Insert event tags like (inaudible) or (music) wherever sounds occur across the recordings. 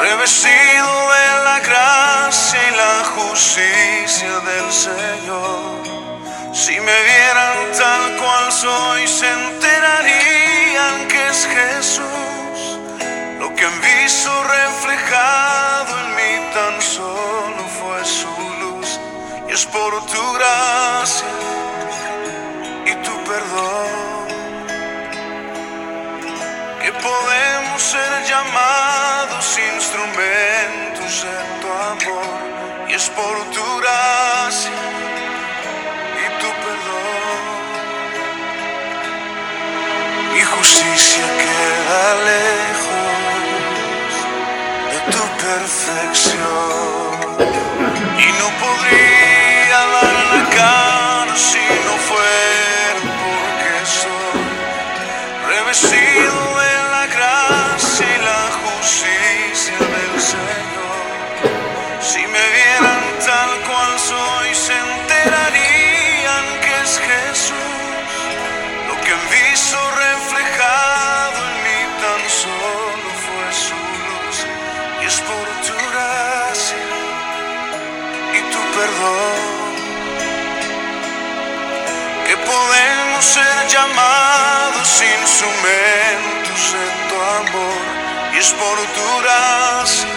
revestido de la gracia y la justicia del Señor. Si me vieran tal cual soy, se enterarían que es Jesús. Lo que han visto reflejado en mí tan solo fue su luz. Y es por tu gracia por tu gracia y tu perdón. Mi justicia queda lejos de tu perfección y no podría dar la cara si no fuera porque soy revestido y es por tu gracia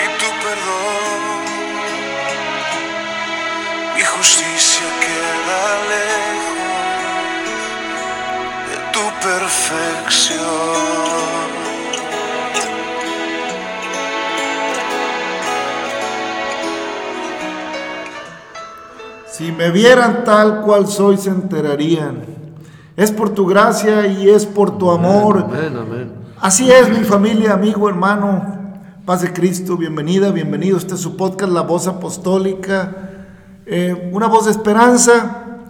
y tu perdón mi justicia queda lejos de tu perfección Si me vieran tal cual soy, se enterarían. Es por tu gracia y es por tu amor. Amén, amén. Así es, mi familia, amigo, hermano. Paz de Cristo, bienvenida, bienvenido. Este es su podcast, La Voz Apostólica. Eh, una voz de esperanza.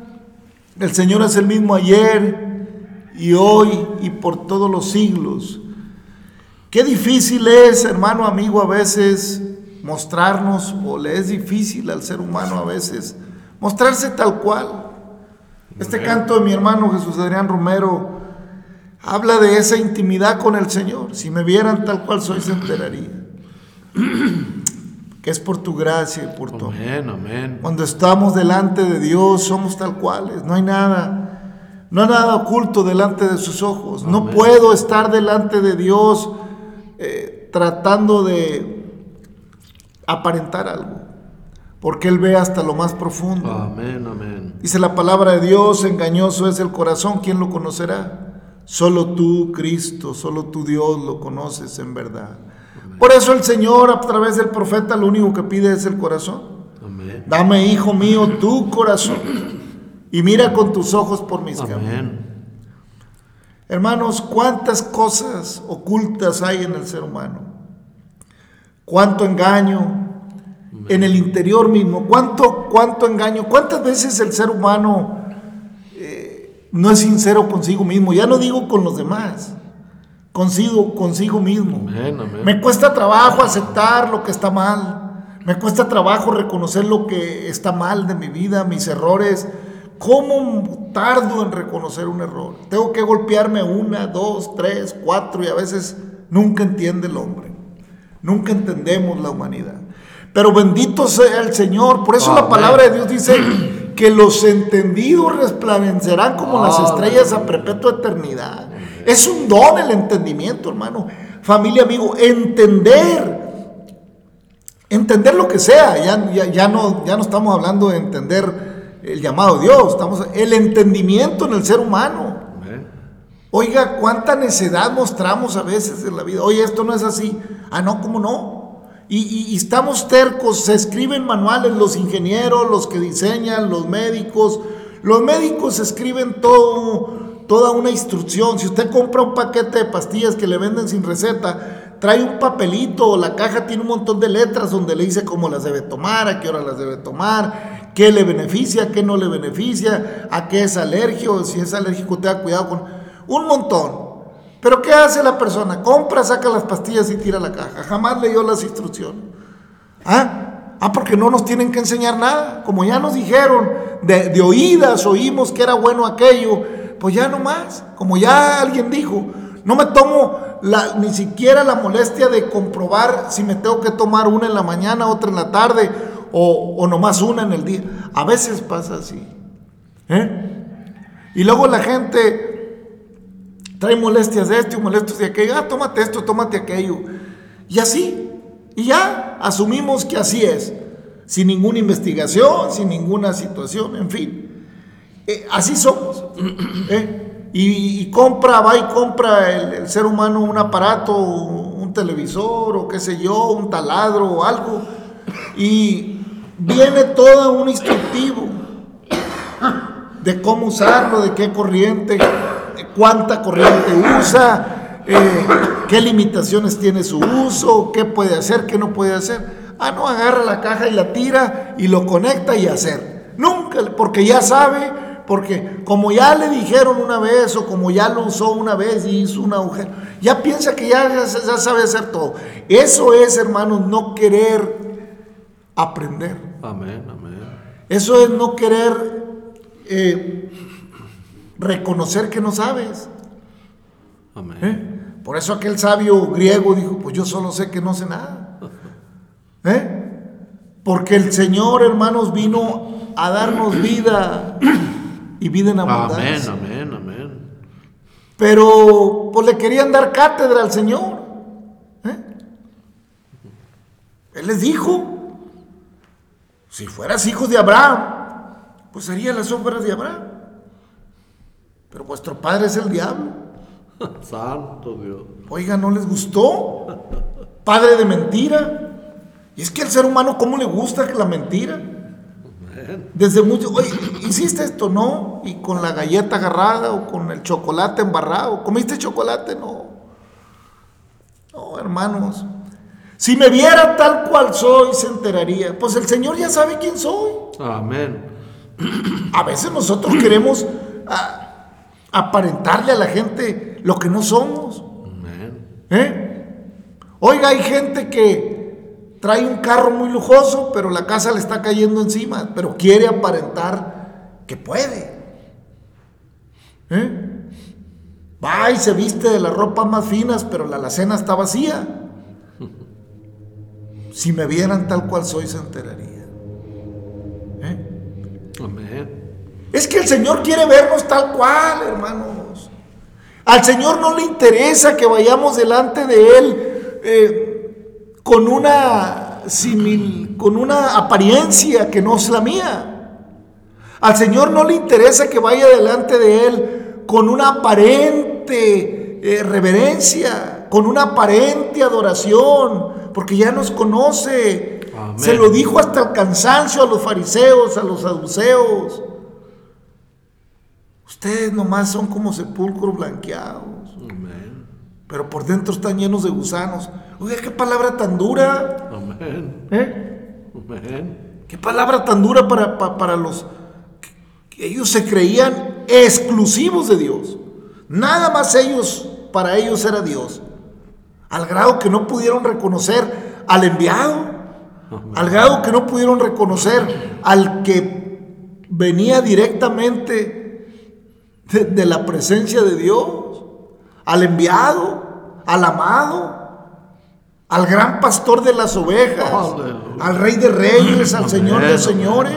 El Señor es el mismo ayer y hoy y por todos los siglos. Qué difícil es, hermano, amigo, a veces mostrarnos, o le es difícil al ser humano a veces mostrarse tal cual. Este canto de mi hermano Jesús Adrián Romero habla de esa intimidad con el Señor. Si me vieran tal cual soy, se enteraría. (clears throat) que es por tu gracia y por tu amor. Amén, amén. Cuando estamos delante de Dios, somos tal cuales. No hay nada, no hay nada oculto delante de sus ojos. No puedo estar delante de Dios eh, tratando de aparentar algo, porque Él ve hasta lo más profundo. Amén, amén. Dice la palabra de Dios, engañoso es el corazón, ¿quién lo conocerá? Solo tú, Cristo, solo tú, Dios, lo conoces en verdad. Por eso el Señor, a través del profeta, lo único que pide es el corazón. Amén. Dame, hijo mío, tu corazón y mira con tus ojos por mis caminos. Hermanos, cuántas cosas ocultas hay en el ser humano. Cuánto engaño en el interior mismo. Cuánto, cuánto engaño. Cuántas veces el ser humano no es sincero consigo mismo. Ya no digo con los demás. Consigo, consigo mismo. Amén, amén. Me cuesta trabajo aceptar lo que está mal. Me cuesta trabajo reconocer lo que está mal de mi vida, mis errores. ¿Cómo tardo en reconocer un error? Tengo que golpearme una, dos, tres, cuatro y a veces nunca entiende el hombre. Nunca entendemos la humanidad. Pero bendito sea el Señor. Por eso la palabra de Dios dice que los entendidos resplandecerán como las Amén. estrellas a perpetua eternidad. Es un don el entendimiento, hermano. familia, amigo, entender. Entender lo que sea, ya, ya, no, ya no estamos hablando de entender el llamado de Dios, estamos el entendimiento en el ser humano. Oiga, cuánta necedad mostramos a veces en la vida. Oye, esto no es así. Ah, no, ¿cómo no? Y, estamos tercos, se escriben manuales los ingenieros, los que diseñan, los médicos. Los médicos escriben todo, toda una instrucción. Si usted compra un paquete de pastillas que le venden sin receta, trae un papelito, la caja tiene un montón de letras donde le dice cómo las debe tomar, a qué hora las debe tomar, qué le beneficia, qué no le beneficia, a qué es alérgico, si es alérgico tenga cuidado con un montón. Pero ¿qué hace la persona? Compra, saca las pastillas y tira la caja. Jamás leyó las instrucciones. ¿Ah? ah porque no nos tienen que enseñar nada. Como ya nos dijeron, de, oídas oímos que era bueno aquello, pues ya no más. Como ya alguien dijo, no me tomo ni siquiera la molestia de comprobar si me tengo que tomar una en la mañana, otra en la tarde o, o nomás una en el día. A veces pasa así. ¿eh? Y luego la gente trae molestias de esto y molestias de aquello, ah, tómate esto, tómate aquello. Y así, y ya asumimos que así es, sin ninguna investigación, sin ninguna situación, en fin. Eh, así somos. ¿eh? Y, compra, va y compra el, ser humano un aparato, un televisor o qué sé yo, un taladro o algo, y viene todo un instructivo de cómo usarlo, de qué corriente, cuánta corriente usa, eh, qué limitaciones tiene su uso, qué puede hacer, qué no puede hacer. Ah, no, agarra la caja y la tira y lo conecta y hacer. Nunca, porque ya sabe, porque como ya le dijeron una vez o como ya lo usó una vez y hizo un agujero, ya piensa que ya, ya, sabe hacer todo. Eso es, hermanos, no querer aprender. Amén, amén. Eso es no querer eh, reconocer que no sabes. Amén. ¿Eh? Por eso aquel sabio griego dijo, pues yo solo sé que no sé nada. (laughs) ¿Eh? Porque el Señor, hermanos, vino a darnos vida y vida en abundancia. Amén, amén, amén. Pero pues le querían dar cátedra al Señor. ¿Eh? Él les dijo, si fueras hijos de Abraham, pues serían las obras de Abraham. Pero vuestro padre es el diablo. (laughs) Santo Dios. Oiga, ¿no les gustó? Padre de mentira. Y es que al ser humano, ¿cómo le gusta la mentira? Desde mucho, oye, ¿hiciste esto? No. Y con la galleta agarrada o con el chocolate embarrado. ¿Comiste chocolate? No. No, hermanos. Si me viera tal cual soy, se enteraría. Pues el Señor ya sabe quién soy. Amén. A veces nosotros queremos aparentarle a la gente lo que no somos. ¿Eh? Oiga, hay gente que trae un carro muy lujoso, pero la casa le está cayendo encima, pero quiere aparentar que puede. ¿Eh? Va y se viste de las ropas más finas, pero la alacena está vacía. Si me vieran tal cual soy, se enteraría. ¿Eh? Amén. Es que el Señor quiere vernos tal cual, hermanos. Al Señor no le interesa que vayamos delante de Él eh, con, una simil, con una apariencia que no es la mía. Al Señor no le interesa que vaya delante de Él con una aparente eh, reverencia, con una aparente adoración, porque ya nos conoce. Se lo dijo hasta el cansancio a los fariseos, a los saduceos. Ustedes nomás son como sepulcros blanqueados. Pero por dentro están llenos de gusanos. Oiga, qué palabra tan dura. Amén. ¿Eh? Qué palabra tan dura para, para, los que ellos se creían exclusivos de Dios. Nada más ellos, para ellos era Dios. Al grado que no pudieron reconocer al enviado. Al grado que no pudieron reconocer al que venía directamente de, la presencia de Dios, al enviado, al amado, al gran pastor de las ovejas, al rey de reyes, al señor de señores.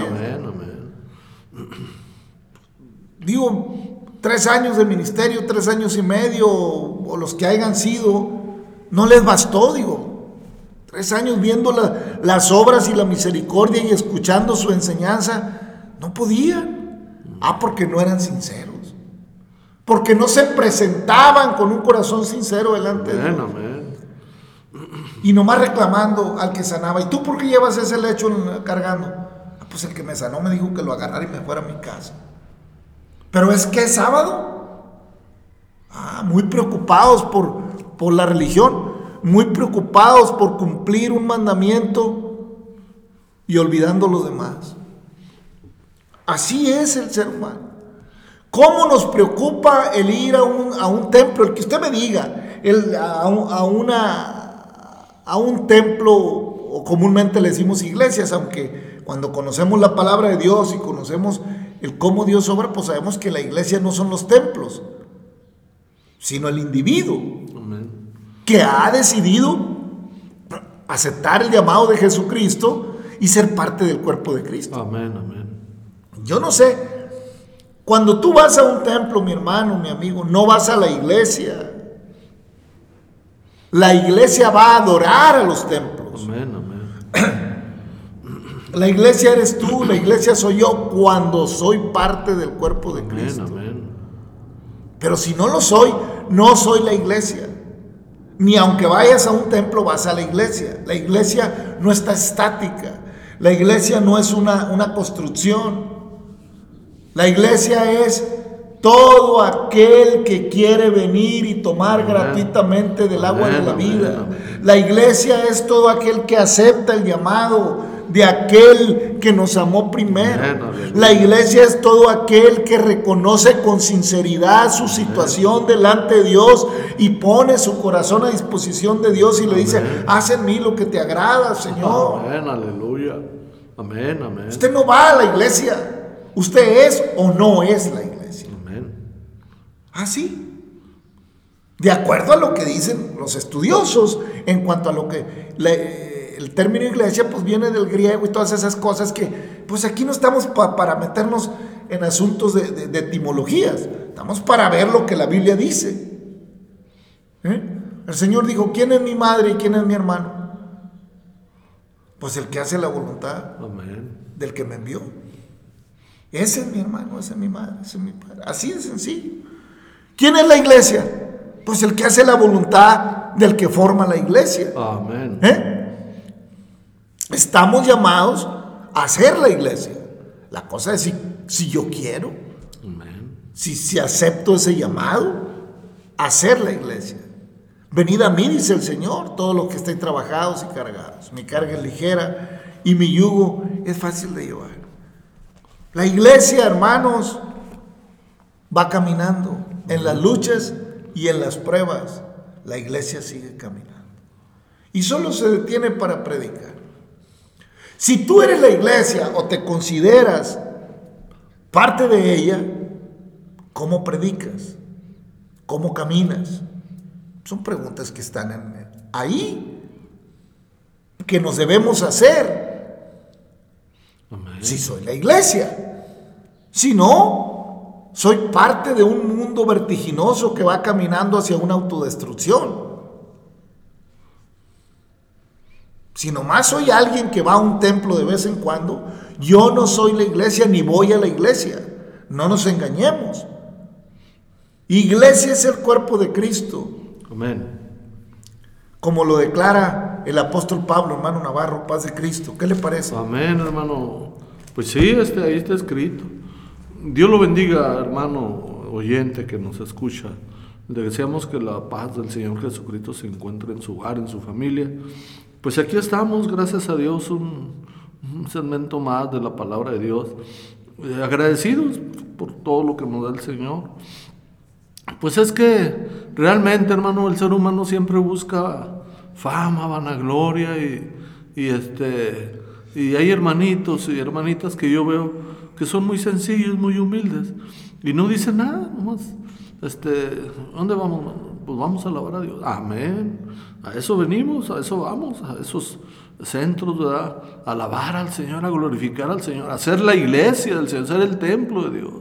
Digo, tres años de ministerio, tres años y medio, o los que hayan sido, No les bastó, digo. Tres años viendo la- las obras y la misericordia y escuchando su enseñanza. No podían. Ah, porque no eran sinceros. Porque no se presentaban con un corazón sincero delante de Dios. Y nomás reclamando al que sanaba. ¿Y tú por qué llevas ese lecho cargando? Ah, pues el que me sanó me dijo que lo agarrara y me fuera a mi casa. Pero es que es sábado. Ah, muy preocupados por, por la religión. Muy preocupados por cumplir un mandamiento y olvidando los demás. Así es el ser humano. ¿Cómo nos preocupa el ir a un, a un templo? El que usted me diga, el, a, un- a una, a un templo, o comúnmente le decimos iglesias, aunque cuando conocemos la palabra de Dios y conocemos el cómo Dios obra, pues sabemos que la iglesia no son los templos, sino el individuo Amén. que ha decidido aceptar el llamado de Jesucristo y ser parte del cuerpo de Cristo. Amén, amén. Yo no sé. Cuando tú vas a un templo, mi hermano, mi amigo, no vas a la iglesia. La iglesia va a adorar a los templos. Amén, amén. (clears throat) La iglesia eres tú, la iglesia soy yo cuando soy parte del cuerpo de Amén, Cristo. amén. Pero si no lo soy, no soy la iglesia. Ni aunque vayas a un templo vas a la iglesia. La iglesia no está estática. La iglesia no es una, una construcción. La iglesia es todo aquel que quiere venir y tomar Amén. gratuitamente del agua de la vida. La iglesia es todo aquel que acepta el llamado de aquel que nos amó primero. La iglesia es todo aquel que reconoce con sinceridad su situación delante de Dios y pone su corazón a disposición de Dios y le dice, haz en mí lo que te agrada, Señor. Amén, aleluya. Amén, amén. Usted no va a la iglesia. Usted es o no es la iglesia. Amén. Ah, sí. De acuerdo a lo que dicen los estudiosos en cuanto a lo que la- el término iglesia pues viene del griego y todas esas cosas que pues aquí no estamos pa- para meternos en asuntos de, de- de etimologías, estamos para ver lo que la Biblia dice. ¿Eh? El Señor dijo, ¿quién es mi madre y quién es mi hermano? Pues el que hace la voluntad Amén. del que me envió. Ese es mi hermano, ese es mi madre, ese es mi padre. Así de sencillo. ¿Quién es la iglesia? Pues el que hace la voluntad del que forma la iglesia. Amén. ¿Eh? Estamos llamados a hacer la iglesia. La cosa es si, si yo quiero, Amén. si, si acepto ese llamado, a hacer la iglesia. Venid a mí, dice el Señor, todos los que estéis trabajados y cargados. Mi carga es ligera y mi yugo es fácil de llevar. La iglesia, hermanos, va caminando en las luchas y en las pruebas. La iglesia sigue caminando. Y solo se detiene para predicar. Si tú eres la iglesia o te consideras parte de ella, ¿cómo predicas? ¿Cómo caminas? Son preguntas que están en- ahí, que nos debemos hacer Amén. si soy la iglesia. Si no, soy parte de un mundo vertiginoso que va caminando hacia una autodestrucción. Si nomás soy alguien que va a un templo de vez en cuando, yo no soy la iglesia ni voy a la iglesia. No nos engañemos. Iglesia es el cuerpo de Cristo, Amén. como lo declara el apóstol Pablo, hermano Navarro, paz de Cristo. ¿Qué le parece? Amén, hermano. Pues sí, este, ahí está escrito. Dios lo bendiga, hermano oyente que nos escucha. Le deseamos que la paz del Señor Jesucristo se encuentre en su hogar, en su familia. Pues aquí estamos, gracias a Dios, un, segmento más de la palabra de Dios. Eh, agradecidos por todo lo que nos da el Señor. Pues es que realmente, hermano, el ser humano siempre busca fama, vanagloria y, y este y hay hermanitos y hermanitas que yo veo que son muy sencillos, muy humildes y no dicen nada, nomás este, ¿dónde vamos? Pues vamos a alabar a Dios. Amén. A eso venimos, a eso vamos, a esos centros, ¿verdad? A alabar al Señor, a glorificar al Señor, a ser la iglesia del Señor, ser el templo de Dios.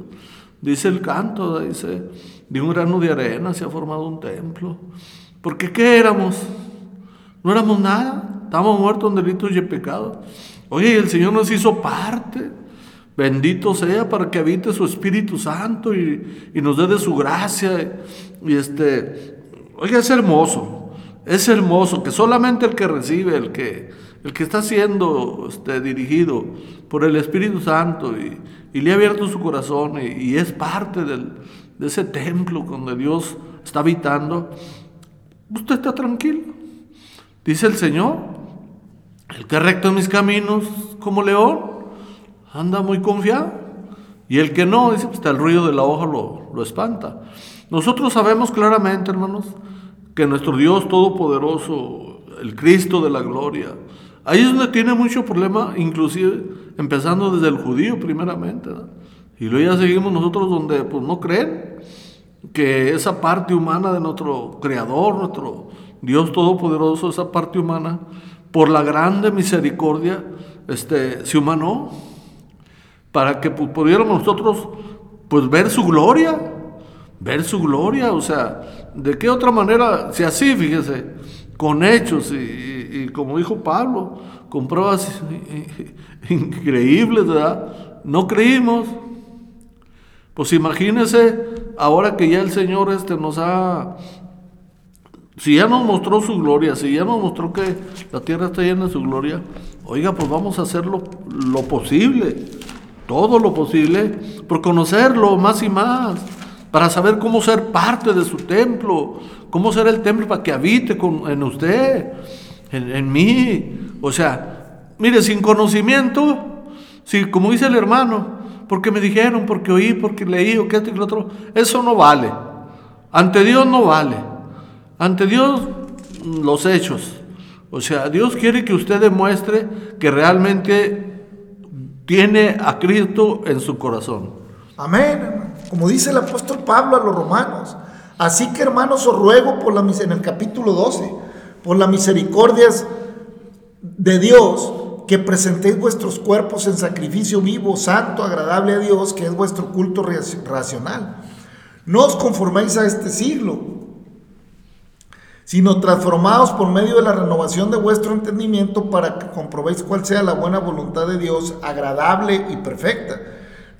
Dice el canto, dice, de un grano de arena se ha formado un templo. Porque ¿qué éramos? No éramos nada. Estábamos muertos en delitos y pecados. Oye, el Señor nos hizo parte. Bendito sea para que habite su Espíritu Santo y, y nos dé de su gracia. Y este, oiga, es hermoso. Es hermoso que solamente el que recibe, el que, el que está siendo este, dirigido por el Espíritu Santo y, y le ha abierto su corazón y, y es parte del, de ese templo donde Dios está habitando, usted está tranquilo. Dice el Señor, el que recto en mis caminos como león, anda muy confiado. Y el que no, dice, pues el ruido de la hoja lo, lo espanta. Nosotros sabemos claramente, hermanos, que nuestro Dios Todopoderoso, el Cristo de la gloria, ahí es donde tiene mucho problema, inclusive empezando desde el judío primeramente. Y luego ya seguimos nosotros donde pues no creen que esa parte humana de nuestro Creador, nuestro Dios Todopoderoso, esa parte humana, por la grande misericordia, este, se humanó para que pudiéramos nosotros pues ver su gloria, ver su gloria, o sea, de qué otra manera, si así, fíjese, con hechos y como dijo Pablo, con pruebas (laughs) increíbles, ¿verdad? No creímos. Pues imagínese, ahora que ya el Señor este nos ha, si ya nos mostró su gloria, si ya nos mostró que la tierra está llena de su gloria, oiga, pues vamos a hacer lo, lo posible, todo lo posible, por conocerlo más y más, para saber cómo ser parte de su templo, cómo ser el templo para que habite con, en usted, en, en mí. O sea, mire, sin conocimiento, si, como dice el hermano, porque me dijeron, porque oí, porque leí, o que esto y lo otro. Eso no vale. Ante Dios no vale. Ante Dios los hechos. O sea, Dios quiere que usted demuestre que realmente tiene a Cristo en su corazón. Amén. Como dice el apóstol Pablo a los romanos. Así que hermanos os ruego por la, en el capítulo 12, por las misericordias de Dios, que presentéis vuestros cuerpos en sacrificio vivo, santo, agradable a Dios, que es vuestro culto racional. No os conforméis a este siglo, sino transformados por medio de la renovación de vuestro entendimiento para que comprobéis cuál sea la buena voluntad de Dios, agradable y perfecta.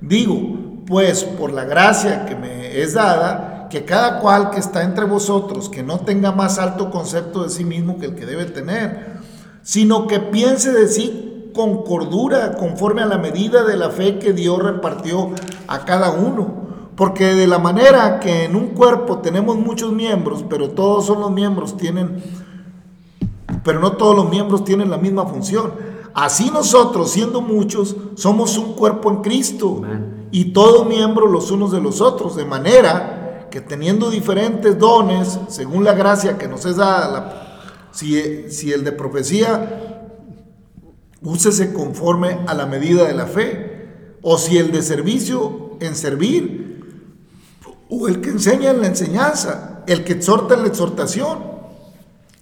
Digo, pues por la gracia que me es dada, que cada cual que está entre vosotros, que no tenga más alto concepto de sí mismo que el que debe tener, sino que piense de sí con cordura, conforme a la medida de la fe que Dios repartió a cada uno. Porque de la manera que en un cuerpo tenemos muchos miembros, pero todos son los miembros tienen, pero no todos los miembros tienen la misma función. Así nosotros, siendo muchos, somos un cuerpo en Cristo Amen. y todos miembros los unos de los otros, de manera que teniendo diferentes dones, según la gracia que nos es dada, la, si, si, el de profecía, úsese conforme a la medida de la fe, o si el de servicio, en servir, el que enseña en la enseñanza, el que exhorta en la exhortación,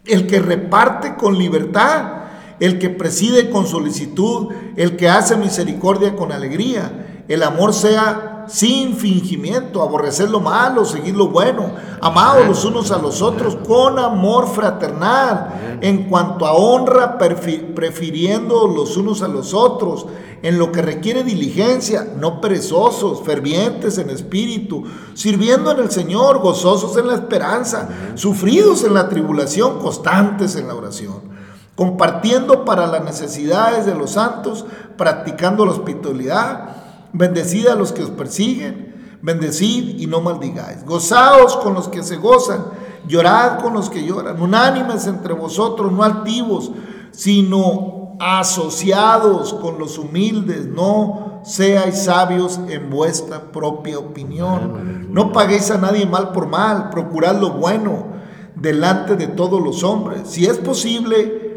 el que reparte con libertad, el que preside con solicitud, el que hace misericordia con alegría, el amor sea sin fingimiento, aborrecer lo malo, seguir lo bueno, amados los unos a los otros con amor fraternal, en cuanto a honra, prefiriendo los unos a los otros, en lo que requiere diligencia, no perezosos, fervientes en espíritu, sirviendo en el Señor, gozosos en la esperanza, sufridos en la tribulación, constantes en la oración compartiendo para las necesidades de los santos, practicando la hospitalidad, bendecid a los que os persiguen, bendecid y no maldigáis, gozaos con los que se gozan, llorad con los que lloran, unánimes entre vosotros, no altivos, sino asociados con los humildes, no seáis sabios en vuestra propia opinión, no paguéis a nadie mal por mal, procurad lo bueno delante de todos los hombres, si es posible,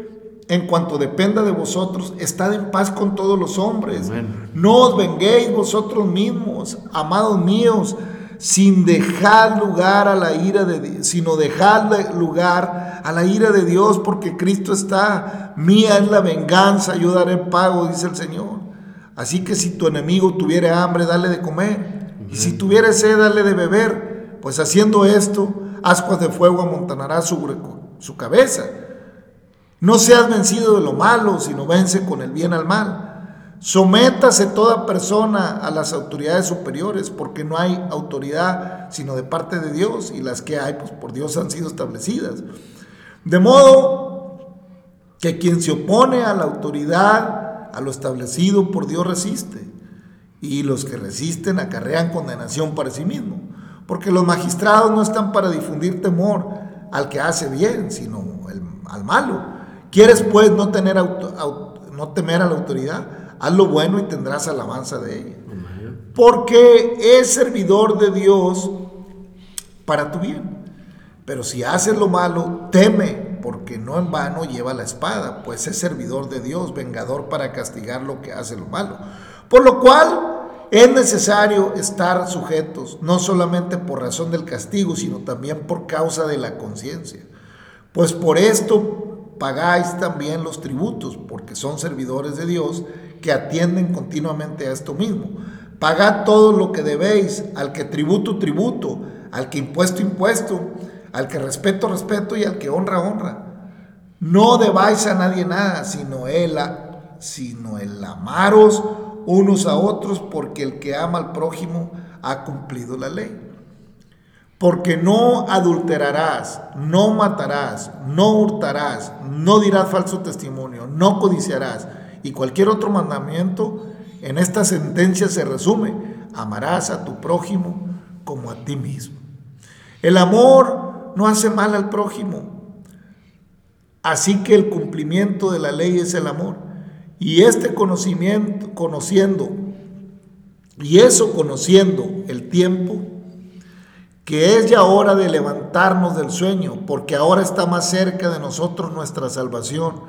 en cuanto dependa de vosotros, estad en paz con todos los hombres. Amén. No os venguéis vosotros mismos, amados míos, sin dejar lugar a la ira de Dios, sino dejar lugar a la ira de Dios, porque Cristo está, mía es la venganza, yo daré pago, dice el Señor. Así que si tu enemigo tuviera hambre, dale de comer, Amén. y si tuviera sed, dale de beber, pues haciendo esto, ascuas de fuego amontanará sobre su cabeza. No seas vencido de lo malo, sino vence con el bien al mal. Sométase toda persona a las autoridades superiores, porque no hay autoridad sino de parte de Dios, y las que hay, pues por Dios han sido establecidas. De modo que quien se opone a la autoridad, a lo establecido por Dios resiste, y los que resisten acarrean condenación para sí mismo, porque los magistrados no están para difundir temor al que hace bien, sino al malo. ¿Quieres pues no, tener no temer a la autoridad? haz lo bueno y tendrás alabanza de ella. Porque es servidor de Dios para tu bien. Pero si haces lo malo, teme, porque no en vano lleva la espada, pues es servidor de Dios, vengador para castigar lo que hace lo malo. Por lo cual es necesario estar sujetos, no solamente por razón del castigo, sino también por causa de la conciencia. Pues por esto pagáis también los tributos, porque son servidores de Dios que atienden continuamente a esto mismo. Pagad todo lo que debéis, al que tributo, tributo, al que impuesto, impuesto, al que respeto, respeto y al que honra, honra. No debáis a nadie nada, sino el, sino el amaros unos a otros, porque el que ama al prójimo ha cumplido la ley. Porque no adulterarás, no matarás, no hurtarás, no dirás falso testimonio, no codiciarás y cualquier otro mandamiento, en esta sentencia se resume, amarás a tu prójimo como a ti mismo. El amor no hace mal al prójimo, así que el cumplimiento de la ley es el amor. Y este conocimiento, conociendo, y eso conociendo el tiempo, que es ya hora de levantarnos del sueño, porque ahora está más cerca de nosotros nuestra salvación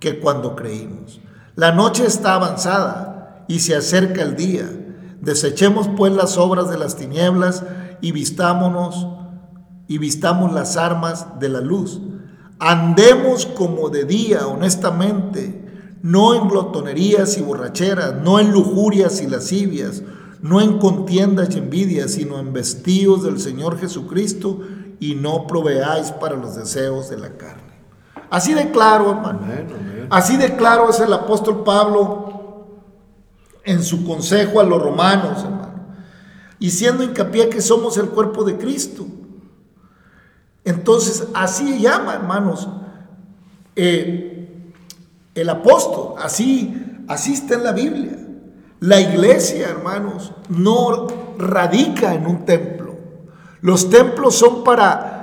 que cuando creímos. La noche está avanzada y se acerca el día. Desechemos pues las obras de las tinieblas y vistámonos y vistamos las armas de la luz. Andemos como de día, honestamente, no en glotonerías y borracheras, no en lujurias y lascivias, no en contiendas y envidias, sino en vestidos del Señor Jesucristo y no proveáis para los deseos de la carne. Así de claro, hermano. Así de claro es el apóstol Pablo en su consejo a los romanos, hermano. Y siendo hincapié que somos el cuerpo de Cristo. Entonces, así llama, hermanos, eh, el apóstol. Así, así está en la Biblia. La iglesia, hermanos, no radica en un templo. Los templos son para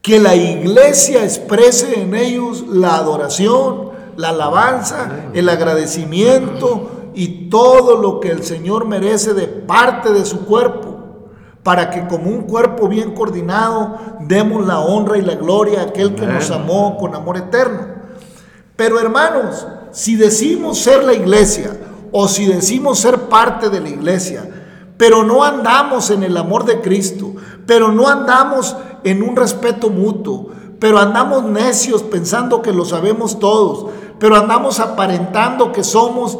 que la iglesia exprese en ellos la adoración, la alabanza, el agradecimiento y todo lo que el Señor merece de parte de su cuerpo, para que como un cuerpo bien coordinado demos la honra y la gloria a aquel que nos amó con amor eterno. Pero hermanos, si decimos ser la iglesia o si decimos ser parte de la iglesia, pero no andamos en el amor de Cristo, pero no andamos en un respeto mutuo, pero andamos necios pensando que lo sabemos todos, pero andamos aparentando que somos,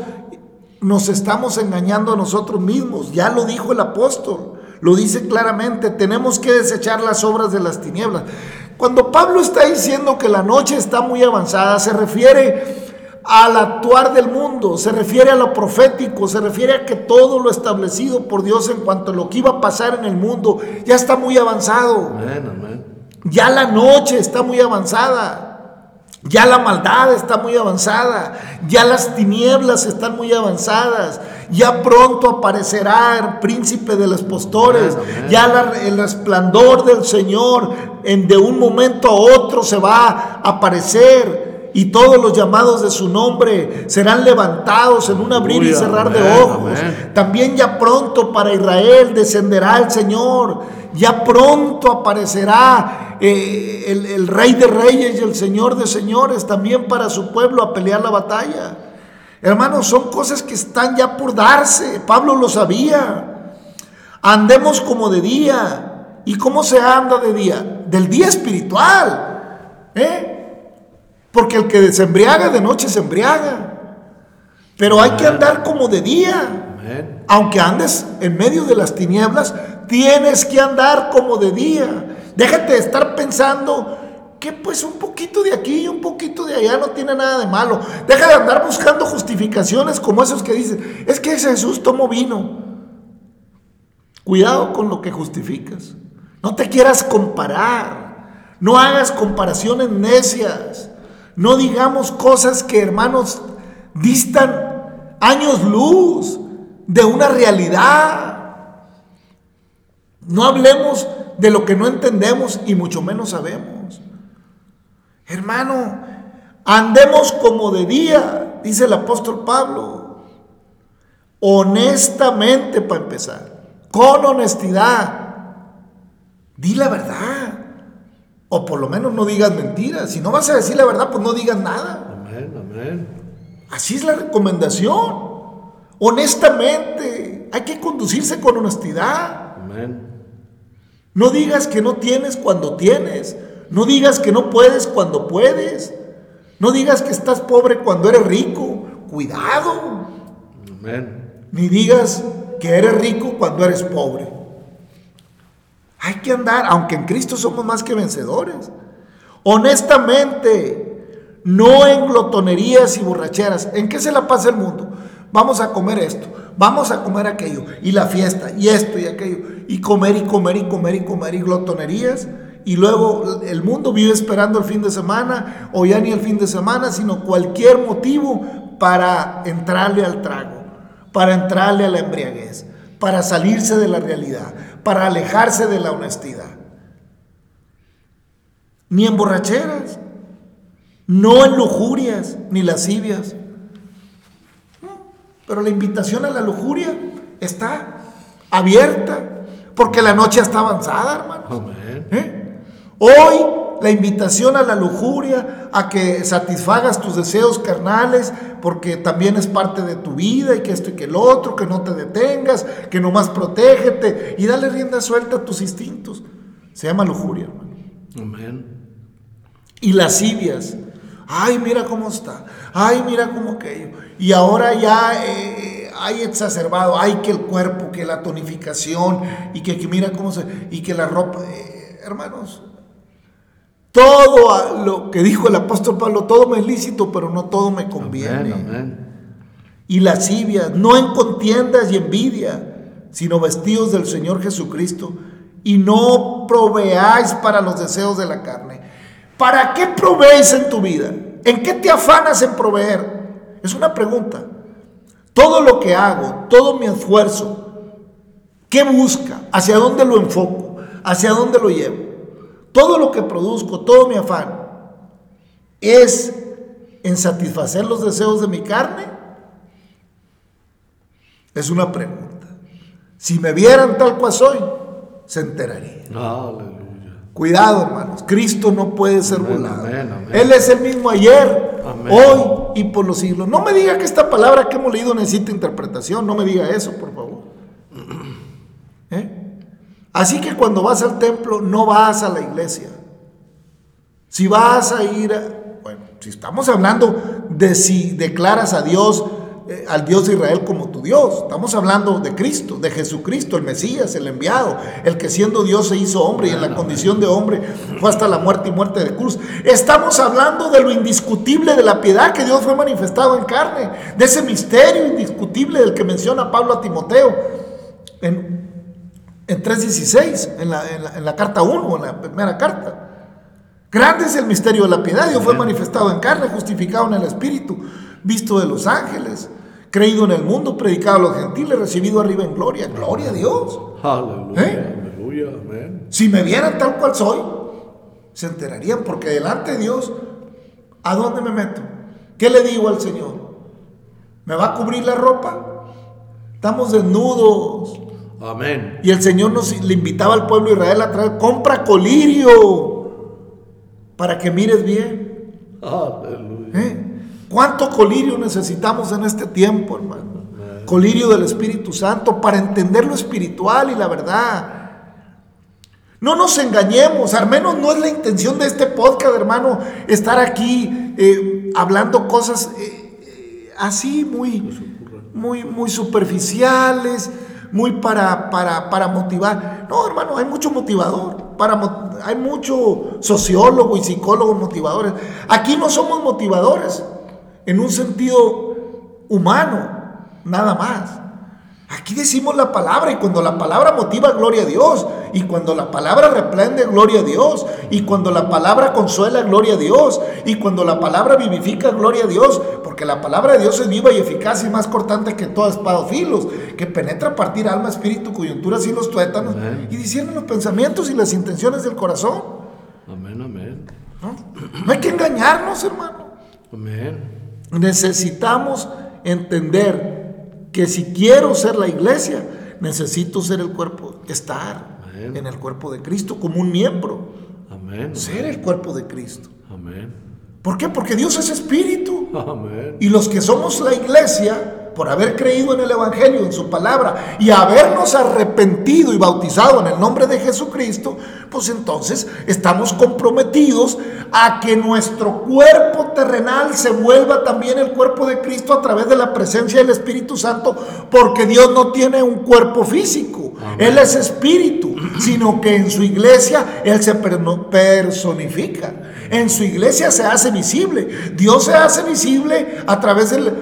nos estamos engañando a nosotros mismos. Ya lo dijo el apóstol, lo dice claramente, tenemos que desechar las obras de las tinieblas. Cuando Pablo está diciendo que la noche está muy avanzada, se refiere al actuar del mundo, se refiere a lo profético, se refiere a que todo lo establecido por Dios en cuanto a lo que iba a pasar en el mundo ya está muy avanzado. Ya la noche está muy avanzada. Ya la maldad está muy avanzada, ya las tinieblas están muy avanzadas, ya pronto aparecerá el príncipe de los postores, ya el resplandor del Señor en de un momento a otro se va a aparecer y todos los llamados de su nombre serán levantados en un abrir y cerrar de ojos. También ya pronto para Israel descenderá el Señor, ya pronto aparecerá eh, el, el Rey de Reyes y el Señor de Señores también para su pueblo a pelear la batalla. Hermanos, son cosas que están ya por darse. Pablo lo sabía. Andemos como de día. ¿Y cómo se anda de día? Del día espiritual. ¿Eh? Porque el que se embriaga de noche se embriaga. Pero hay que andar como de día. Aunque andes en medio de las tinieblas, tienes que andar como de día. Déjate de estar pensando que pues un poquito de aquí y un poquito de allá no tiene nada de malo. Deja de andar buscando justificaciones como esos que dicen, es que Jesús tomó vino. Cuidado con lo que justificas. No te quieras comparar. No hagas comparaciones necias. No digamos cosas que, hermanos, distan años luz de una realidad. No hablemos de lo que no entendemos y mucho menos sabemos. Hermano, andemos como de día, dice el apóstol Pablo. Honestamente para empezar, con honestidad. Di la verdad. O por lo menos no digas mentiras. Si no vas a decir la verdad, pues no digas nada. Amén, amén. Así es la recomendación. Honestamente, hay que conducirse con honestidad. Amén. No digas que no tienes cuando tienes. No digas que no puedes cuando puedes. No digas que estás pobre cuando eres rico. Cuidado. Amén. Ni digas que eres rico cuando eres pobre. Hay que andar, aunque en Cristo somos más que vencedores. Honestamente, no en glotonerías y borracheras. ¿En qué se la pasa el mundo? Vamos a comer esto, vamos a comer aquello, y la fiesta, y esto y aquello, y comer y comer y comer y comer y glotonerías. Y luego el mundo vive esperando el fin de semana, o ya ni el fin de semana, sino cualquier motivo para entrarle al trago, para entrarle a la embriaguez, para salirse de la realidad, para alejarse de la honestidad. Ni en borracheras, no en lujurias, ni lascivias. Pero la invitación a la lujuria está abierta, porque la noche está avanzada, hermanos. Amén. ¿Eh? Hoy la invitación a la lujuria, a que satisfagas tus deseos carnales, porque también es parte de tu vida y que esto y que el otro, que no te detengas, que nomás protégete y dale rienda suelta a tus instintos. Se llama lujuria, hermano. Amén. Y lascivias. Ay, mira cómo está. Ay, mira cómo aquello. Y ahora ya eh, hay exacerbado. Ay, que el cuerpo, que la tonificación. Y que, que mira cómo se. Y que la ropa. eh, hermanos, todo lo que dijo el apóstol Pablo, todo me es lícito, pero no todo me conviene. Amén, amén. Y lascivias, no en contiendas y envidia, sino vestidos del Señor Jesucristo. Y no proveáis para los deseos de la carne. ¿Para qué proveéis en tu vida? ¿En qué te afanas en proveer? Es una pregunta. Todo lo que hago, todo mi esfuerzo, ¿qué busca? ¿Hacia dónde lo enfoco? ¿Hacia dónde lo llevo? Todo lo que produzco, todo mi afán, ¿es en satisfacer los deseos de mi carne? Es una pregunta. Si me vieran tal cual soy, se enteraría. Aleluya. Cuidado, hermanos. Cristo no puede ser Amén, burlado. amén, amén. Él es el mismo ayer, hoy y por los siglos. No me diga que esta palabra que hemos leído necesita interpretación. No me diga eso, por favor. Así que cuando vas al templo, no vas a la iglesia. Si vas a ir, a- bueno, si estamos hablando de si declaras a Dios, eh, al Dios de Israel como tu Dios, estamos hablando de Cristo, de Jesucristo, el Mesías, el enviado, el que siendo Dios se hizo hombre y en la condición de hombre fue hasta la muerte y muerte de cruz. Estamos hablando de lo indiscutible de la piedad que Dios fue manifestado en carne, de ese misterio indiscutible del que menciona Pablo a Timoteo en, en 3.16, en la, en, la, en la carta 1, en la primera carta. Grande es el misterio de la piedad. Dios fue manifestado en carne, justificado en el Espíritu, visto de los ángeles, creído en el mundo, predicado a los gentiles, recibido arriba en gloria. Gloria a Dios. Aleluya. ¿Eh? Aleluya. Amén. Si me vieran tal cual soy, se enterarían, porque delante de Dios, ¿a dónde me meto? ¿Qué le digo al Señor? ¿Me va a cubrir la ropa? Estamos desnudos. Amén. Y el Señor nos le invitaba al pueblo de Israel a traer, compra colirio para que mires bien. Aleluya. ¿eh? ¿Cuánto colirio necesitamos en este tiempo, hermano? Colirio del Espíritu Santo para entender lo espiritual y la verdad. No nos engañemos, al menos no es la intención de este podcast, hermano, estar aquí eh, hablando cosas eh, así muy, muy, muy superficiales, muy para, para, para motivar. No, hermano, hay mucho motivador. para, hay mucho sociólogo y psicólogos motivadores. Aquí no somos motivadores en un sentido humano, nada más. Aquí decimos la palabra y cuando la palabra motiva, gloria a Dios. Y cuando la palabra reprende, gloria a Dios. Y cuando la palabra consuela, gloria a Dios. Y cuando la palabra vivifica, gloria a Dios. Porque la palabra de Dios es viva y eficaz y más cortante que toda espada o filos. Que penetra a partir alma, espíritu, coyunturas y los tuétanos. Amén. Y discierne los pensamientos y las intenciones del corazón. Amén, amén. ¿no? No hay que engañarnos, hermano. Amén. Necesitamos entender que si quiero ser la iglesia, necesito ser el cuerpo, estar Amén. en el cuerpo de Cristo como un miembro, Amén. ser el cuerpo de Cristo. Amén. ¿Por qué? Porque Dios es espíritu. Amén. Y los que somos la iglesia, por haber creído en el Evangelio, en su palabra, y habernos arrepentido y bautizado en el nombre de Jesucristo, pues entonces estamos comprometidos a que nuestro cuerpo terrenal se vuelva también el cuerpo de Cristo a través de la presencia del Espíritu Santo, porque Dios no tiene un cuerpo físico, Amén. Él es espíritu, sino que en su iglesia Él se personifica. En su iglesia se hace visible. Dios se hace visible a través de la-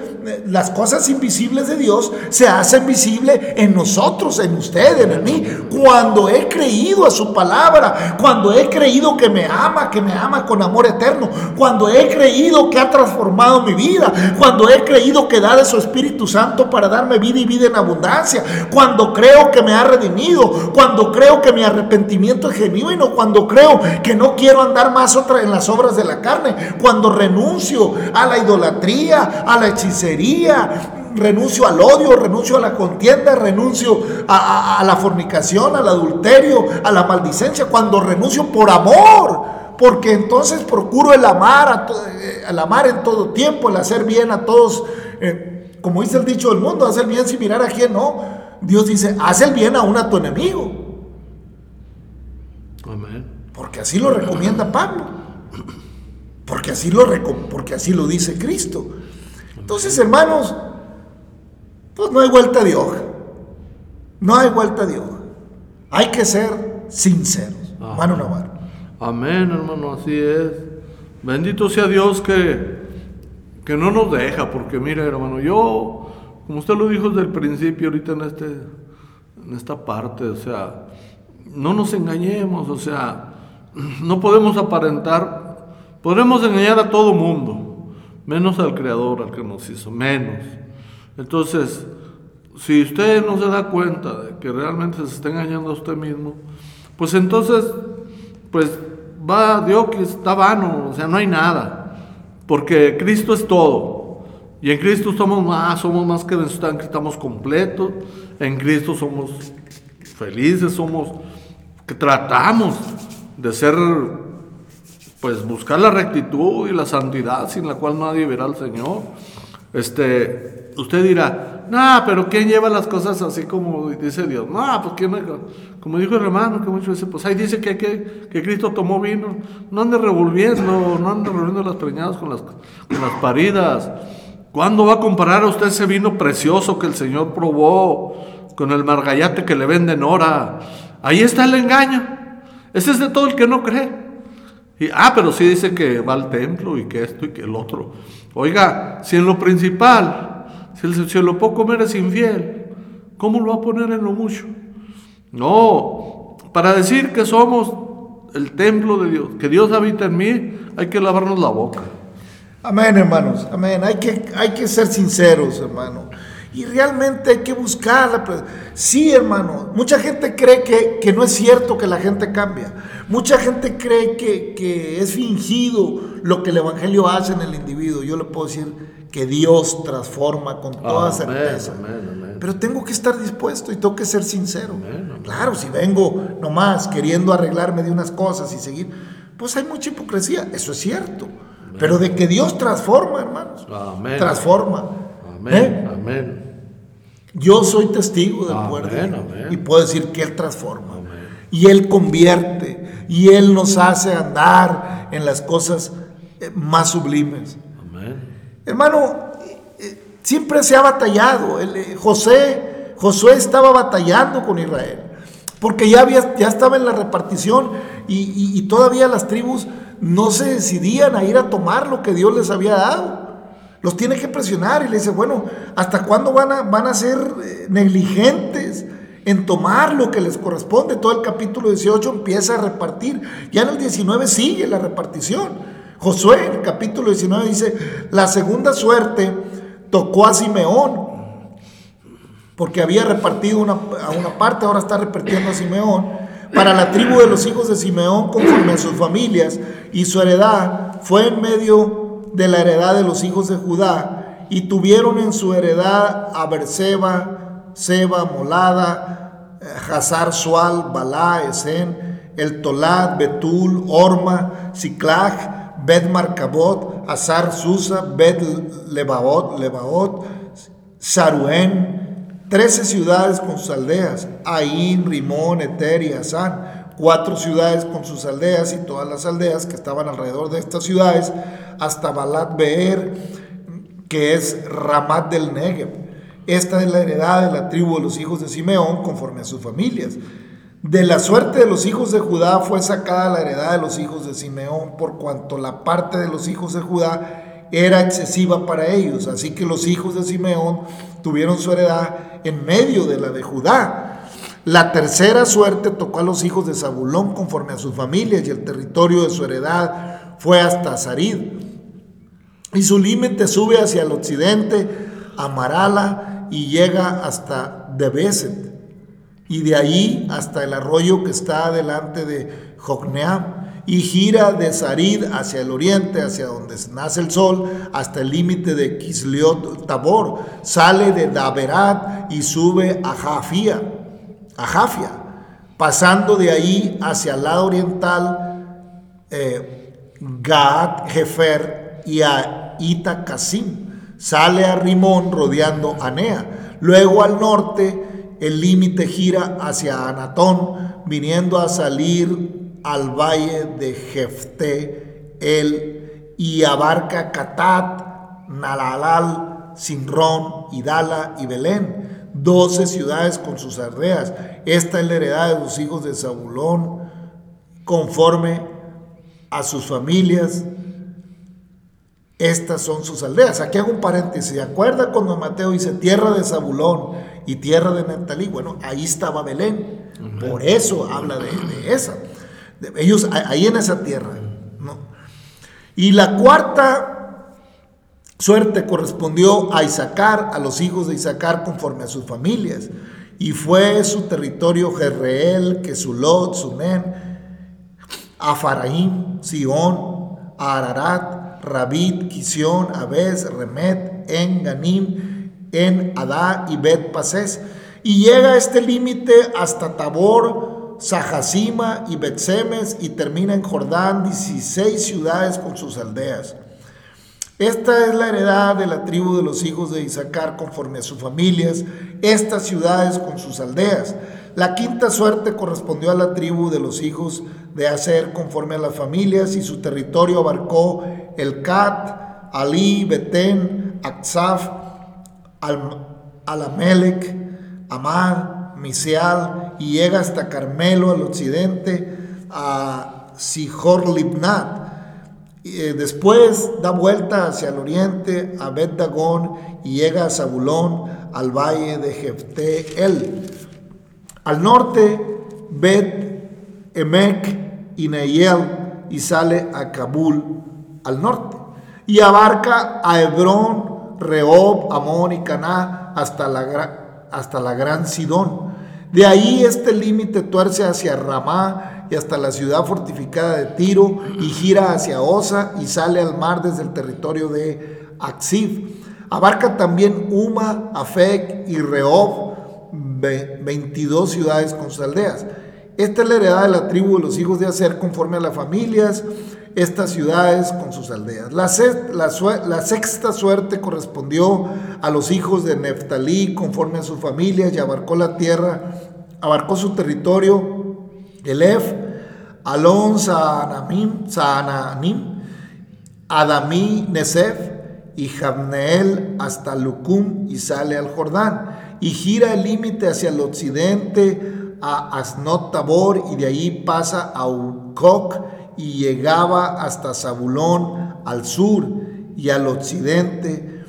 las cosas invisibles de Dios, se hacen visible en nosotros, en usted, en mí. Cuando he creído a su palabra, cuando he creído que me ama, que me ama con amor eterno, cuando he creído que ha transformado mi vida, cuando he creído que da de su Espíritu Santo para darme vida y vida en abundancia, cuando creo que me ha redimido, cuando creo que mi arrepentimiento es genuino, cuando creo que no quiero andar más otra en las obras de la carne, cuando renuncio a la idolatría, a la hechicería, renuncio al odio, renuncio a la contienda, renuncio a, a- a la fornicación, al adulterio, a la maldicencia, cuando renuncio por amor, porque entonces procuro el amar, a to- eh, el amar en todo tiempo, el hacer bien a todos, eh, como dice el dicho del mundo, hacer bien sin mirar a quién no. Dios dice, haz el bien aún a tu enemigo, Amén. porque así lo recomienda Pablo, porque así lo, porque así lo dice Cristo. Entonces, hermanos, pues no hay vuelta de hoja. No hay vuelta de hoja. Hay que ser sinceros. Ajá. Mano Navarro. Amén, hermano, así es. Bendito sea Dios que, que no nos deja, porque mire, hermano, yo, como usted lo dijo desde el principio, ahorita en, este, en esta parte, o sea, no nos engañemos, o sea, (clears throat) no podemos aparentar, podremos engañar a todo mundo, menos al Creador, al que nos hizo, menos. Entonces, si usted no se da cuenta de que realmente se está engañando a usted mismo, pues entonces, pues va Dios que está vano, o sea, no hay nada, porque Cristo es todo. Y en Cristo somos más, somos más que vencedores, estamos completos, en Cristo somos felices, somos, que tratamos de ser, pues buscar la rectitud y la santidad sin la cual nadie verá al Señor. Este, usted dirá, no, pero ¿quién lleva las cosas así como dice Dios? No, pues ¿quién? Como dijo el hermano, que muchas veces, pues ahí dice que, que, que Cristo tomó vino. No ande revolviendo, no ande revolviendo las preñadas con las, con las paridas. ¿Cuándo va a comparar a usted ese vino precioso que el Señor probó con el margallate que le venden ahora? Ahí está el engaño. Ese es de todo el que no cree. Y, ah, pero sí dice que va al templo y que esto y que el otro. Oiga, si en lo principal, si, si en lo poco me eres infiel, ¿cómo lo va a poner en lo mucho? No, para decir que somos el templo de Dios, que Dios habita en mí, hay que lavarnos la boca. Amén, hermanos. Amén. Hay que, hay que ser sinceros, hermano. Y realmente hay que buscar la pre- Sí, hermano. Mucha gente cree que, que no es cierto que la gente cambia. Mucha gente cree que, que es fingido lo que el Evangelio hace en el individuo. Yo le puedo decir que Dios transforma con toda Amén, certeza. amén, amén. Pero tengo que estar dispuesto y tengo que ser sincero. Claro, si vengo nomás queriendo arreglarme de unas cosas y seguir, pues hay mucha hipocresía. Eso es cierto. Pero de que Dios transforma, hermanos. Amén. Transforma. Amén, ¿Eh? amén. Yo soy testigo del Amén, poder de Dios. amén. Y puedo decir que Él transforma. Amén. Y Él convierte. Y Él nos hace andar en las cosas eh, más sublimes. Amén. Hermano, eh, eh, siempre se ha batallado. El, José, Josué estaba batallando con Israel. porque ya, había, ya estaba en la repartición y, todavía las tribus no se decidían a ir a tomar lo que Dios les había dado. Los tiene que presionar y le dice, bueno, ¿hasta cuándo van a, van a ser negligentes en tomar lo que les corresponde? Todo el capítulo 18 empieza a repartir. Ya en el 19 sigue la repartición. Josué, el capítulo 19 dice, la segunda suerte tocó a Simeón porque había repartido una, a una parte, ahora está repartiendo a Simeón, para la tribu de los hijos de Simeón conforme a sus familias, y su heredad fue en medio de la heredad de los hijos de Judá, y tuvieron en su heredad a Berseba, Seba, Molada, Hazar, Sual, Balá, Esen, el Tolad, Betul, Orma, Siclag, Bet Marcabot, Azar, Susa, Bet Lebaot, Lebaot, Saruén, Trece ciudades con sus aldeas, Aín, Rimón, Eter y cuatro ciudades con sus aldeas y todas las aldeas que estaban alrededor de estas ciudades, hasta Balat Beer, que es Ramat del Negev. Esta es la heredad de la tribu de los hijos de Simeón conforme a sus familias. De la suerte de los hijos de Judá fue sacada la heredad de los hijos de Simeón, por cuanto la parte de los hijos de Judá era excesiva para ellos. Así que los hijos de Simeón tuvieron su heredad en medio de la de Judá. La tercera suerte tocó a los hijos de Zabulón conforme a sus familias y el territorio de su heredad fue hasta Sarid. Y su límite sube hacia el occidente a Marala y llega hasta Debeset. Y de ahí hasta el arroyo que está delante de Jocneam y gira de Sarid hacia el oriente, hacia donde nace el sol, hasta el límite de Kisliot Tabor. Sale de Daberat y sube a Jafia, a Jafia, pasando de ahí hacia el lado oriental, eh, Gad Jefer y a Itakasim. Sale a Rimón rodeando Anea. Luego al norte, el límite gira hacia Anatón, viniendo a salir al valle de Jefté, el y abarca Catat, Nalalal, Sinrón, Idala y Belén, doce ciudades con sus aldeas. Esta es la heredad de los hijos de Zabulón, conforme a sus familias. Estas son sus aldeas. Aquí hago un paréntesis. ¿Se acuerda cuando Mateo dice tierra de Zabulón y tierra de Mentalí? Bueno, ahí estaba Belén. Por eso habla de, de esa. Ellos ahí en esa tierra. ¿no? Y la cuarta suerte correspondió a Isaacar, a los hijos de Isaacar conforme a sus familias. Y fue su territorio Jerreel, Kesulot, Sunen, Afaraim, Sion, Ararat, Rabit, Kisión, Abes, Remet, En Ganim, En Adá y Bet Pases. Y llega este límite hasta Tabor, Sajasima y Betsemes y termina en Jordán 16 ciudades con sus aldeas. Esta es la heredad de la tribu de los hijos de Isaacar conforme a sus familias, estas ciudades con sus aldeas. La quinta suerte correspondió a la tribu de los hijos de Aser conforme a las familias y su territorio abarcó el Cat, Ali, Betén, Aksaf, Alamelec, Amad, Miseal y llega hasta Carmelo al occidente, a Sihor Libnat. Eh, después da vuelta hacia el oriente a Bet Dagón y llega a Zabulón, al valle de Jefté El. Al norte, Bet Emek y Neyel y sale a Kabul al norte. Y abarca a Hebrón, Rehob, Amón y Caná hasta la, hasta la gran Sidón. De ahí este límite tuerce hacia Ramá y hasta la ciudad fortificada de Tiro y gira hacia Osa y sale al mar desde el territorio de Aksif. Abarca también Uma, Afek y Rehob, 22 ciudades con sus aldeas. Esta es la heredad de la tribu de los hijos de Aser conforme a las familias, estas ciudades con sus aldeas. La, la, sexta suerte correspondió a los hijos de Neftalí conforme a sus familias y abarcó la tierra, abarcó su territorio, Elef, Alon, Saanamim, Saananim, Adamí, Nesef y Jabneel hasta Lucum y sale al Jordán y gira el límite hacia el occidente a Asnot Tabor y de ahí pasa a Ucoc y llegaba hasta Zabulón al sur y al occidente.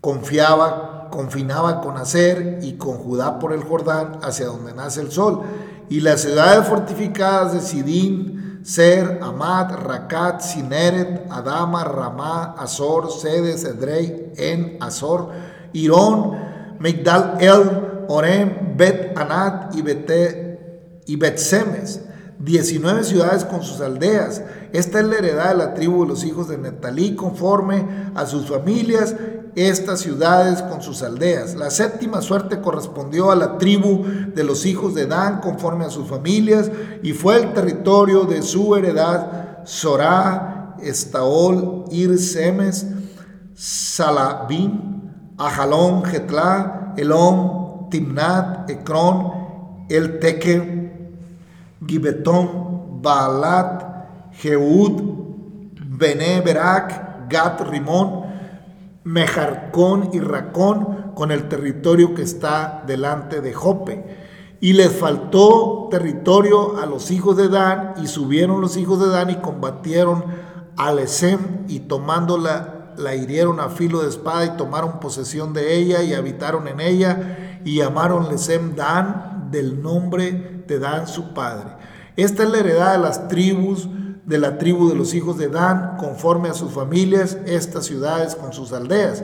Confiaba, confinaba con Aser y con Judá por el Jordán hacia donde nace el sol. Y las ciudades fortificadas de Sidín, Ser, Amad, Rakat, Sineret, Adama, Ramá, Azor, Sedes, Edrei, En, Azor, Irón, Migdal El, Orem, Bet Anat y Bete y Betsemes. 19 ciudades con sus aldeas. Esta es la heredad de la tribu de los hijos de Netalí conforme a sus familias, estas ciudades con sus aldeas. La séptima suerte correspondió a la tribu de los hijos de Dan conforme a sus familias y fue el territorio de su heredad Sorá, Estaol, Ir, Semes, Salabín, Ajalón, Getlá, Elón, Timnat, Ecrón, El Teque, Gibetón, Baalat, Jehud, Bené, Gat, Rimón, Mejarcón y Racón con el territorio que está delante de Jope. Y les faltó territorio a los hijos de Dan y subieron los hijos de Dan y combatieron a Lesem y tomándola la hirieron a filo de espada y tomaron posesión de ella y habitaron en ella y llamaron Lesem Dan del nombre de Dan su padre. Esta es la heredad de las tribus de la tribu de los hijos de Dan, conforme a sus familias, estas ciudades con sus aldeas.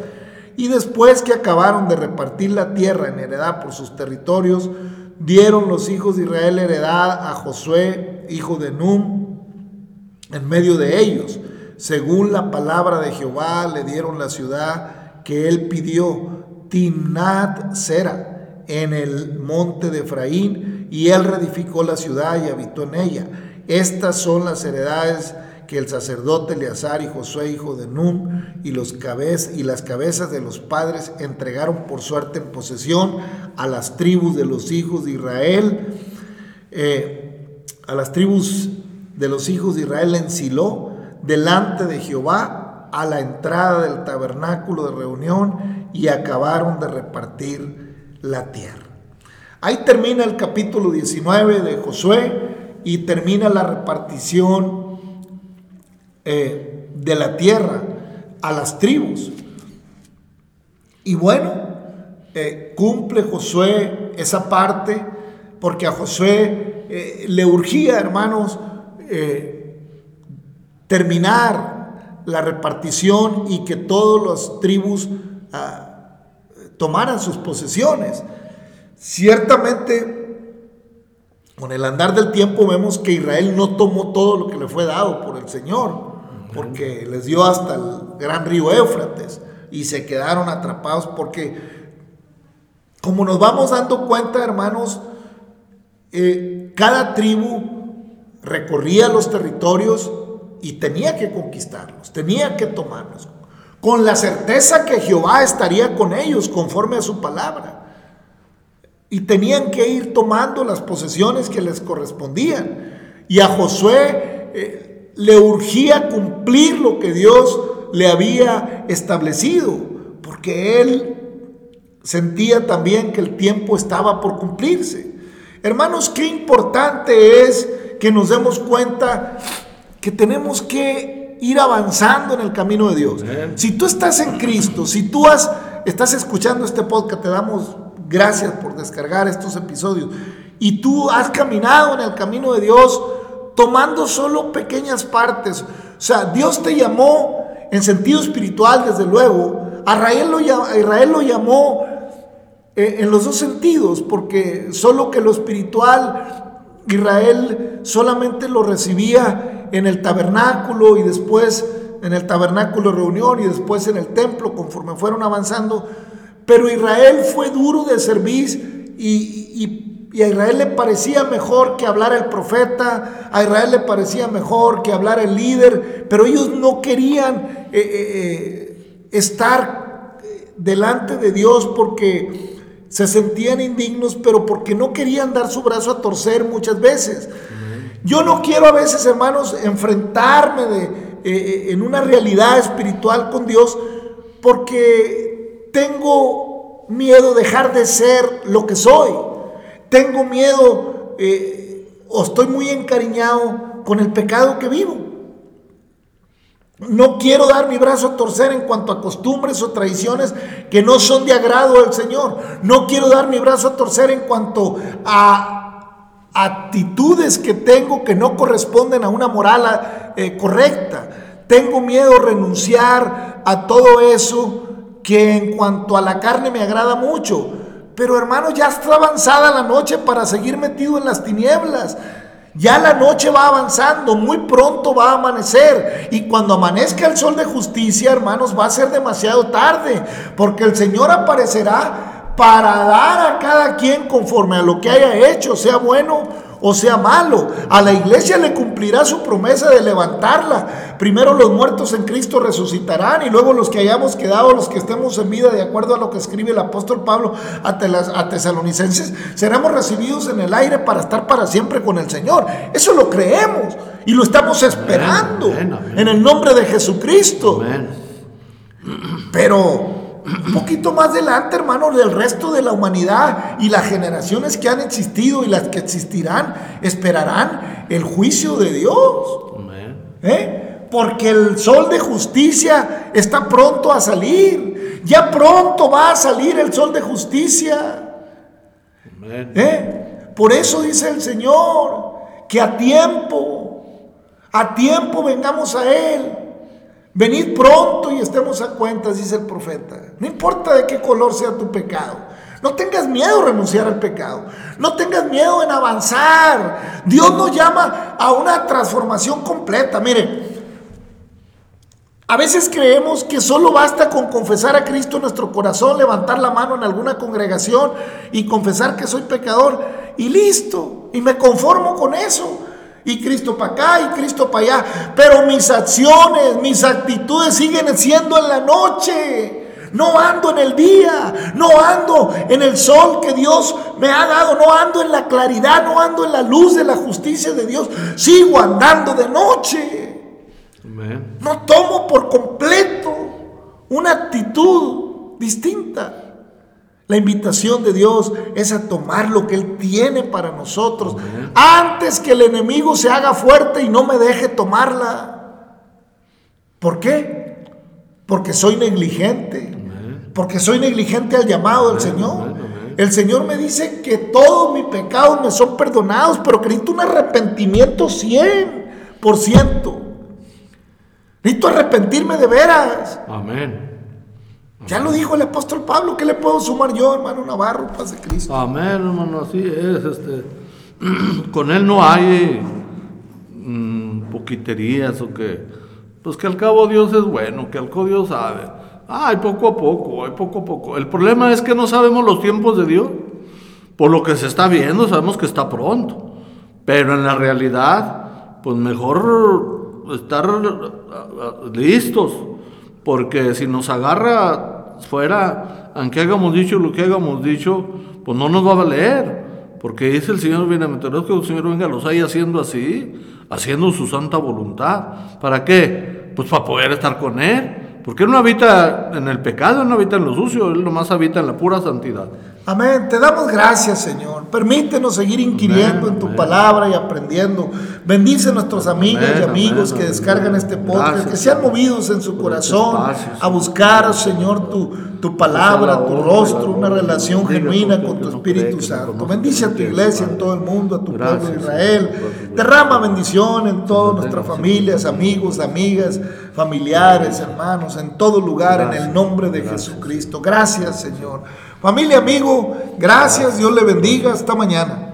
Y después que acabaron de repartir la tierra en heredad por sus territorios, dieron los hijos de Israel heredad a Josué, hijo de Num, en medio de ellos. Según la palabra de Jehová, le dieron la ciudad que él pidió, Timnat Sera, en el monte de Efraín, y él reedificó la ciudad y habitó en ella. Estas son las heredades que el sacerdote Eleazar y Josué, hijo de Num, y, los cabez, y las cabezas de los padres entregaron por suerte en posesión a las tribus de los hijos de Israel, eh, a las tribus de los hijos de Israel en Silo, delante de Jehová, a la entrada del tabernáculo de reunión, y acabaron de repartir la tierra. Ahí termina el capítulo 19 de Josué y termina la repartición eh, de la tierra a las tribus. Y bueno, eh, cumple Josué esa parte porque a Josué eh, le urgía, hermanos, terminar la repartición y que todas las tribus ah, tomaran sus posesiones. Ciertamente con el andar del tiempo vemos que Israel no tomó todo lo que le fue dado por el Señor, porque les dio hasta el gran río Éufrates y se quedaron atrapados porque, como nos vamos dando cuenta, hermanos, eh, cada tribu recorría los territorios y tenía que conquistarlos, tenía que tomarlos, con la certeza que Jehová estaría con ellos conforme a su palabra y tenían que ir tomando las posesiones que les correspondían. Y a Josué eh, le urgía cumplir lo que Dios le había establecido, porque él sentía también que el tiempo estaba por cumplirse. Hermanos, qué importante es que nos demos cuenta que tenemos que ir avanzando en el camino de Dios. Si tú estás en Cristo, si tú has, estás escuchando este podcast, te damos Gracias por descargar estos episodios. Y tú has caminado en el camino de Dios tomando solo pequeñas partes. O sea, Dios te llamó en sentido espiritual, desde luego. A Israel lo, Israel lo llamó eh, en los dos sentidos, porque solo que lo espiritual, Israel solamente lo recibía en el tabernáculo y después en el tabernáculo reunión y después en el templo conforme fueron avanzando pero Israel fue duro de servir y, a Israel le parecía mejor que hablar el profeta, a Israel le parecía mejor que hablar el líder, pero ellos no querían eh, eh, eh, estar delante de Dios porque se sentían indignos, pero porque no querían dar su brazo a torcer muchas veces. Yo no quiero a veces, hermanos, enfrentarme de, en una realidad espiritual con Dios porque tengo miedo de dejar de ser lo que soy. tengo miedo eh, o estoy muy encariñado con el pecado que vivo. No quiero dar mi brazo a torcer en cuanto a costumbres o tradiciones que no son de agrado al Señor. No quiero dar mi brazo a torcer en cuanto a actitudes que tengo que no corresponden a una moral eh, correcta. Tengo miedo a renunciar a todo eso que en cuanto a la carne me agrada mucho. Pero hermano, ya está avanzada la noche para seguir metido en las tinieblas. Ya la noche va avanzando, muy pronto va a amanecer. Y cuando amanezca el sol de justicia, hermanos, va a ser demasiado tarde. Porque el Señor aparecerá para dar a cada quien conforme a lo que haya hecho, sea bueno o sea malo. A la iglesia le cumplirá su promesa de levantarla. Primero los muertos en Cristo resucitarán y luego los que hayamos quedado, los que estemos en vida, de acuerdo a lo que escribe el apóstol Pablo a, a tesalonicenses, seremos recibidos en el aire para estar para siempre con el Señor. Eso lo creemos y lo estamos esperando en el nombre de Jesucristo. Pero un poquito más adelante, hermano, del resto de la humanidad y las generaciones que han existido y las que existirán, esperarán el juicio de Dios. ¿Eh? Porque el sol de justicia está pronto a salir. Ya pronto va a salir el sol de justicia. ¿Eh? Por eso dice el Señor que a tiempo, a tiempo vengamos a Él. Venid pronto y estemos a cuentas, dice el profeta. No importa de qué color sea tu pecado. No tengas miedo a renunciar al pecado. No tengas miedo en avanzar. Dios nos llama a una transformación completa. Mire, a veces creemos que solo basta con confesar a Cristo en nuestro corazón, levantar la mano en alguna congregación y confesar que soy pecador y listo. Y me conformo con eso y Cristo para acá y Cristo para allá. Pero mis acciones, mis actitudes siguen siendo en la noche. No ando en el día, no ando en el sol que Dios me ha dado, no ando en la claridad, no ando en la luz de la justicia de Dios. Sigo andando de noche. No tomo por completo una actitud distinta. La invitación de Dios es a tomar lo que Él tiene para nosotros antes que el enemigo se haga fuerte y no me deje tomarla. ¿Por qué? Porque soy negligente. Porque soy negligente al llamado del Señor. El Señor me dice que todos mis pecados me son perdonados, pero que necesito un arrepentimiento 100%. Necesito arrepentirme de veras. Amén. Ya lo dijo el apóstol Pablo, ¿qué le puedo sumar yo, hermano Navarro, paz de Cristo? Amén, hermano, así es. Este, (clears throat) con él no hay mm, poquiterías o que, pues que al cabo Dios es bueno, que al cabo Dios sabe. Ay, poco a poco, ay, poco a poco. El problema es que no sabemos los tiempos de Dios. Por lo que se está viendo, sabemos que está pronto. Pero en la realidad, pues mejor estar listos. Porque si nos agarra fuera, aunque hayamos dicho lo que hayamos dicho, pues no nos va a valer. Porque dice el Señor bienaventurado que el Señor venga los haya haciendo así, haciendo su santa voluntad. ¿Para qué? Pues para poder estar con Él. Porque Él no habita en el pecado, Él no habita en lo sucio, Él nomás habita en la pura santidad. Amén. Te damos gracias, Señor. Permítenos seguir inquiriendo en tu palabra y aprendiendo. Bendice a nuestros amigos y amigos que descargan este podcast, que sean movidos en su corazón a buscar, Señor, tu, tu palabra, tu rostro, una relación genuina con tu Espíritu Santo. Bendice a tu iglesia en todo el mundo, a tu pueblo de Israel. Derrama bendición en todas nuestras familias, amigos, amigas, familiares, hermanos, en todo lugar, en el nombre de Jesucristo. Gracias, Señor. Familia, amigo, gracias, Dios le bendiga, hasta mañana.